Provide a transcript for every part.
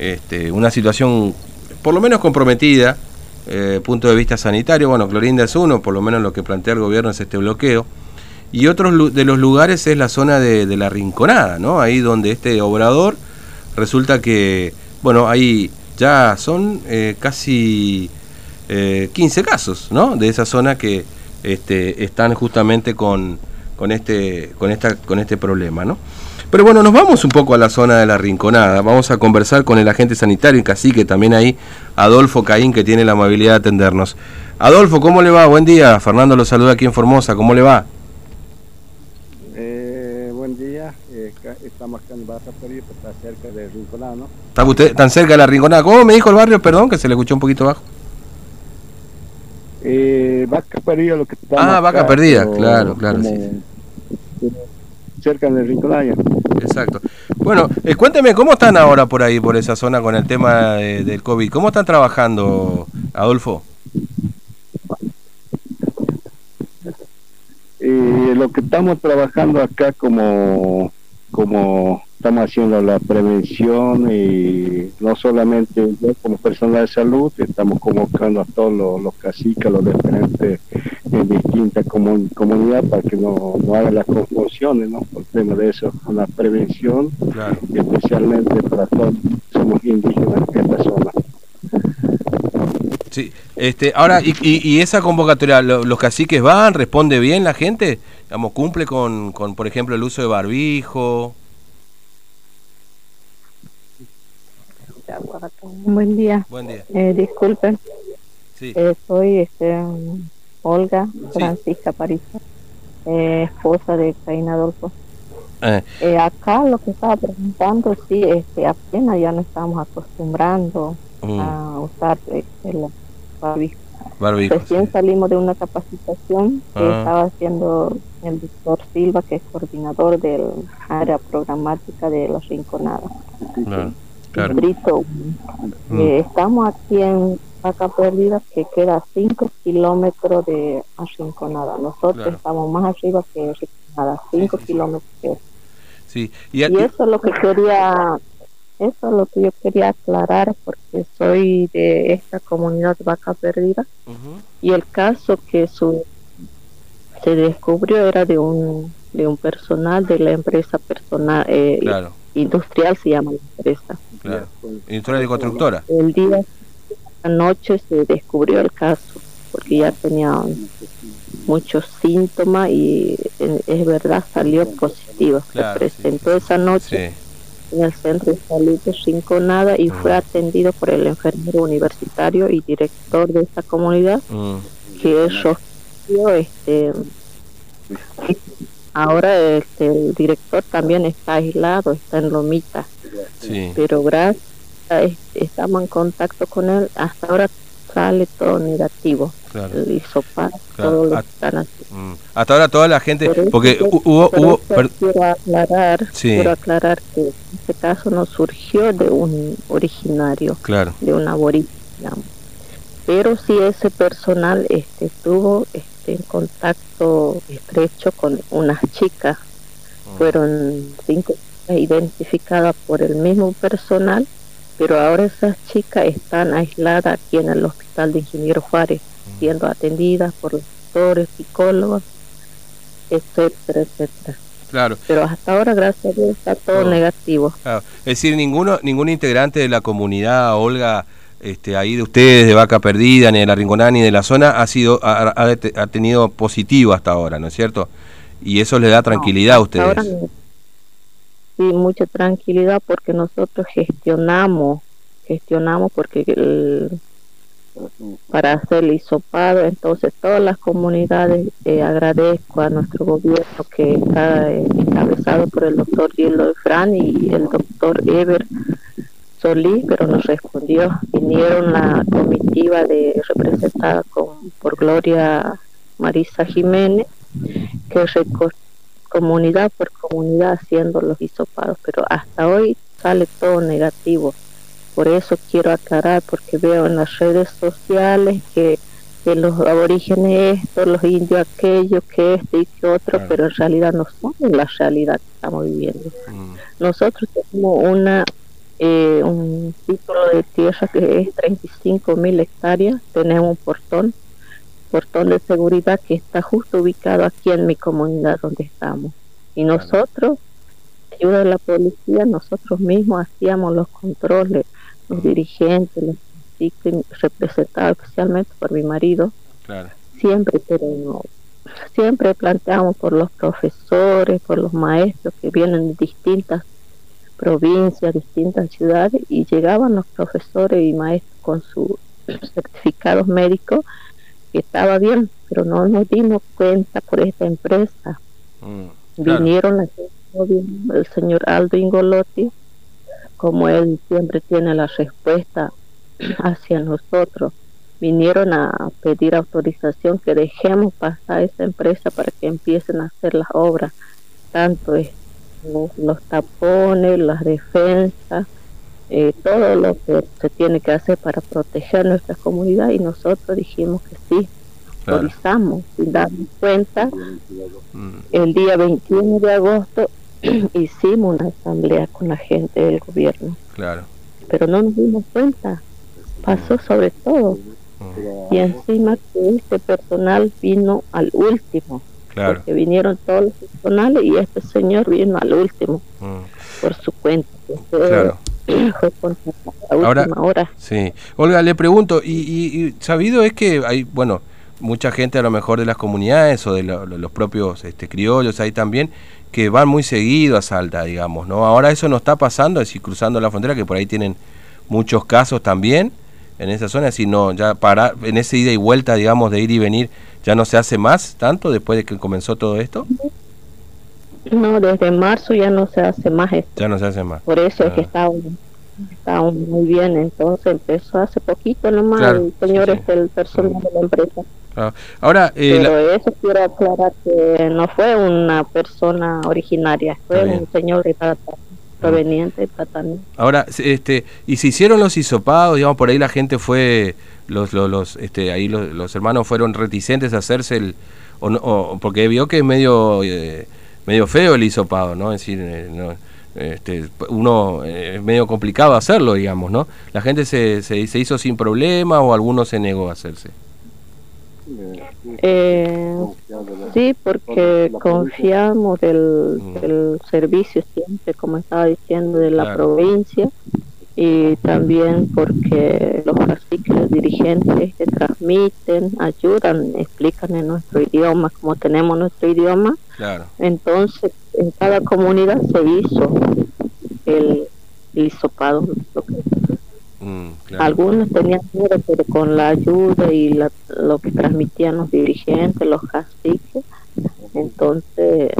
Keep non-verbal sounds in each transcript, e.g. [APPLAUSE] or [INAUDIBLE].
este, una situación por lo menos comprometida, eh, punto de vista sanitario. Bueno, Clorinda es uno, por lo menos lo que plantea el gobierno es este bloqueo. Y otro de los lugares es la zona de, la Rinconada, ¿no? Ahí donde este obrador resulta que, bueno, ahí ya son eh, casi 15 eh, casos, ¿no? De esa zona que este, están justamente con, con, este, con, esta, con este problema, ¿no? Pero bueno, nos vamos un poco a la zona de la Rinconada. Vamos a conversar con el agente sanitario y cacique también ahí, Adolfo Caín, que tiene la amabilidad de atendernos. Adolfo, ¿cómo le va? Buen día. Fernando lo saluda aquí en Formosa. ¿Cómo le va? Eh, buen día. Eh, estamos acá en Perú, está cerca de Rinconada, ¿no? ¿Está usted tan cerca de la Rinconada? ¿Cómo me dijo el barrio? Perdón, que se le escuchó un poquito bajo. Eh, vaca Perdida, lo que está. Ah, Vaca Perdida, claro, claro, sí cerca del Rinconaya. Exacto. Bueno, eh, cuénteme, ¿cómo están ahora por ahí, por esa zona con el tema del COVID? ¿Cómo están trabajando, Adolfo? Eh, lo que estamos trabajando acá como, como estamos haciendo la prevención y no solamente yo como personal de salud, estamos convocando a todos los, caciques, los diferentes en distintas comunidades para que no, no hagan las confusiones, ¿no? Por tema de eso, la prevención, especialmente para todos somos indígenas en esta zona. Sí, este, ahora, y, y, esa convocatoria, ¿los caciques van, responde bien la gente? Digamos, ¿Cumple con, con, por ejemplo, el uso de barbijo? Buen día. Buen día. Eh, disculpen. Eh, soy este, Olga Francisca París, eh, esposa de Caín Adolfo. Eh. acá lo que estaba preguntando, sí, este, apenas ya no estamos acostumbrando mm. a usar el barbijo. Recién salimos de una capacitación que ah. estaba haciendo el doctor Silva, que es coordinador del área programática de la Brito. Mm. Eh, estamos aquí en Vaca Perdida, que queda a 5 kilómetros de Arrinconada. Nosotros estamos más arriba que Arrinconada, 5 kilómetros. Sí. Y, eso es lo que quería, eso es lo que yo quería aclarar, porque soy de esta comunidad Vaca Perdida. Y el caso que su, se descubrió era de un de un personal de la empresa personal eh, industrial se llama la empresa Claro. Industrial y constructora. El día, la noche se descubrió el caso, porque ya tenía muchos síntomas y es verdad salió positivo. se presentó esa noche en el centro de salud de nada y fue mm. atendido por el enfermero universitario y director de esta comunidad, mm. que es este ahora este, el director también está aislado, está en Lomita. Pero gracias estamos en contacto con él. Hasta ahora sale todo negativo. El todo mm. hasta ahora toda la gente porque hubo, hubo quiero aclarar quiero aclarar que este caso no surgió de un originario de un aborigen pero sí ese personal este estuvo este en contacto estrecho con unas chicas mm. fueron cinco identificada por el mismo personal, pero ahora esas chicas están aisladas aquí en el Hospital de Ingeniero Juárez, siendo atendidas por doctores, psicólogos, etcétera, etcétera. Claro. Pero hasta ahora, gracias a Dios, está todo negativo. Es decir, ninguno, ningún integrante de la comunidad, Olga, este, ahí de ustedes, de Vaca Perdida, ni de la Rinconada, ni de la zona, ha sido ha, ha, tenido positivo hasta ahora, ¿no es cierto? Y eso le da tranquilidad a ustedes sí, mucha tranquilidad porque nosotros gestionamos, gestionamos porque para hacer el hisopado, entonces todas las comunidades eh, agradezco a nuestro gobierno que está eh, encabezado por el doctor Gildo Fran y el doctor Ever Solís, pero nos respondió, vinieron la comitiva de representada con, por Gloria Marisa Jiménez, que comunidad por comunidad haciendo los hisopados, pero hasta hoy sale todo negativo. Por eso quiero aclarar, porque veo en las redes sociales que, que los aborígenes esto, los indios aquello, que este y que otro, pero en realidad no son la realidad que estamos viviendo. Mm. Nosotros tenemos una eh, un título de tierra que es 35 mil hectáreas, tenemos un portón, portón de seguridad que está justo ubicado aquí en mi comunidad donde estamos. Y nosotros, ayuda de la policía, nosotros mismos hacíamos los controles, los dirigentes, los representados especialmente por mi marido, siempre, pero siempre planteamos por los profesores, por los maestros que vienen de distintas provincias, distintas ciudades, y llegaban los profesores y maestros con sus [CLEARS THROAT] certificados médicos, que estaba bien, pero no nos dimos cuenta por esta empresa. Mm, Vinieron el señor Aldo Ingolotti, como él siempre tiene la respuesta [CLEARS THROAT] hacia nosotros, vinieron a pedir autorización que dejemos pasar esa empresa para que empiecen a hacer las obras, tanto es los, tapones, las defensas, eh, todo lo que se tiene que hacer para proteger nuestra comunidad y nosotros dijimos que sí, autorizamos sin darnos cuenta. Mm. El día 21 de agosto [CLEARS THROAT] hicimos una asamblea con la gente del gobierno. Claro. Pero no nos dimos cuenta, pasó sobre todo. Mm. Y encima que este personal vino al último porque vinieron todos los personales y este señor vino al último mm. por su cuenta. Claro. [CLEARS THROAT] Ahora, hora. sí. Olga, le pregunto, y, sabido es que hay, bueno, mucha gente a lo mejor de las comunidades o de los propios este, criollos ahí también, que van muy seguido a Salta, digamos, ¿no? Ahora eso no está pasando, es decir, cruzando la frontera, que por ahí tienen muchos casos también en esa zona, sino ya para, en ese ida y vuelta, digamos, de ir y venir, ¿Ya no se hace más tanto después de que comenzó todo esto? No, desde marzo ya no se hace más esto. Ya no se hace más. Por eso es que ah. está, muy bien. Entonces empezó hace poquito nomás el señor es el personal de la empresa. Ah, ahora, eh, Pero eso quiero aclarar que no fue una persona originaria, fue un señor de Tata, proveniente de. Ahora, este, y se hicieron los hisopados, digamos, por ahí la gente fue los, los, este, ahí los, hermanos fueron reticentes a hacerse el, o, porque vio que es medio, eh, medio feo el hisopado, ¿no? Es decir, eh, este, uno eh, es medio complicado hacerlo, digamos, ¿no? La gente se, se, se hizo sin problema o alguno se negó a hacerse. Sí, porque confiamos del, mm. del, servicio siempre, como estaba diciendo, de la provincia y también porque los artículos dirigentes que transmiten, ayudan, explican en nuestro idioma, como tenemos nuestro idioma. Entonces, en cada comunidad se hizo el, hisopado. Mm, Algunos tenían miedo, pero con la ayuda y lo que transmitían los dirigentes, los caciques, entonces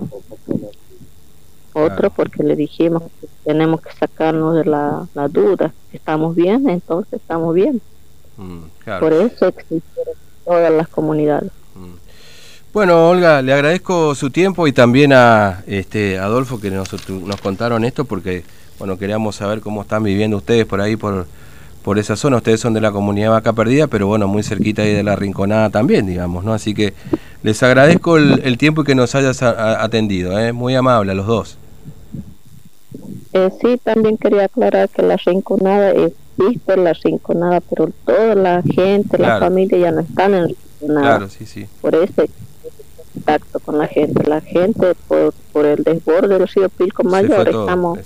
otro porque le dijimos que tenemos que sacarnos de la, duda, estamos bien, entonces estamos bien. Mm, Por eso existen todas las comunidades. Mm. Bueno, Olga, le agradezco su tiempo y también a este Adolfo que nos, nos contaron esto porque bueno, queríamos saber cómo están viviendo ustedes por ahí por por esa zona. Ustedes son de la comunidad Vaca Perdida, pero bueno, muy cerquita ahí de la Rinconada también, digamos, ¿no? Así que les agradezco el, tiempo que nos hayas atendido, ¿eh? muy amable a los dos. Eh, sí, también quería aclarar que la Rinconada existe, la Rinconada, pero toda la gente, la familia ya no están en Rinconada. Claro, sí, sí. Por eso la gente. La gente, por, por el desborde del río Pilco Mayor, estamos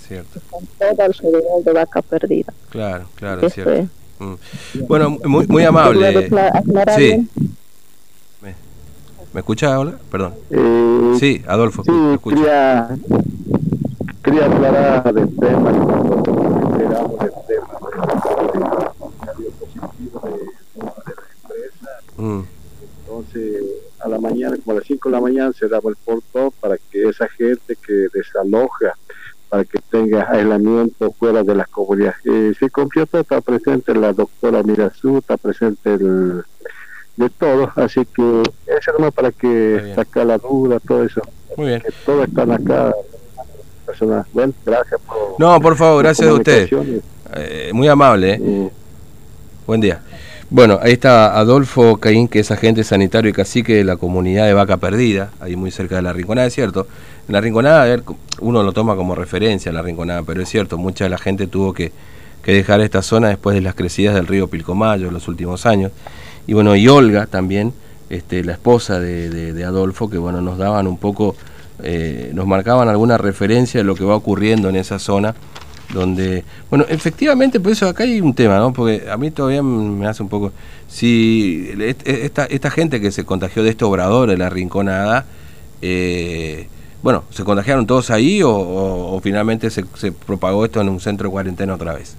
con todo alrededor de vaca perdida. Claro, claro, es cierto. Mm. Bueno, muy, muy amable. Sí. ¿Me, ¿Me escucha ahora? Perdón. Eh, sí, Adolfo. Sí, quería, quería aclarar el tema, enteramos del tema mm. Entonces, a la mañana, como a las 5 de la mañana, se daba el portón para que esa gente que desaloja, para que tenga aislamiento fuera de las comunidades. Eh, se está presente la doctora Mirazú, está presente el, de todo, así que eso nomás para que saca la duda, todo eso. Muy bien. Que todos están acá. Personas. Bueno, gracias por. No, por favor, gracias a usted. Eh, muy amable. ¿eh? Buen día. Bueno, ahí está Adolfo Caín, que es agente sanitario y cacique de la comunidad de Vaca Perdida, ahí muy cerca de la Rinconada, es cierto. En la Rinconada, a ver, uno lo toma como referencia la Rinconada, pero es cierto, mucha de la gente tuvo que, dejar esta zona después de las crecidas del río Pilcomayo en los últimos años. Y bueno, y Olga también, este, la esposa de, Adolfo, que bueno, nos daban un poco, eh, nos marcaban alguna referencia de lo que va ocurriendo en esa zona donde, bueno, efectivamente, por eso acá hay un tema, ¿no? Porque a mí todavía me hace un poco, si esta, esta gente que se contagió de este obrador de la rinconada, eh, bueno, ¿se contagiaron todos ahí o, finalmente se, se propagó esto en un centro de cuarentena otra vez?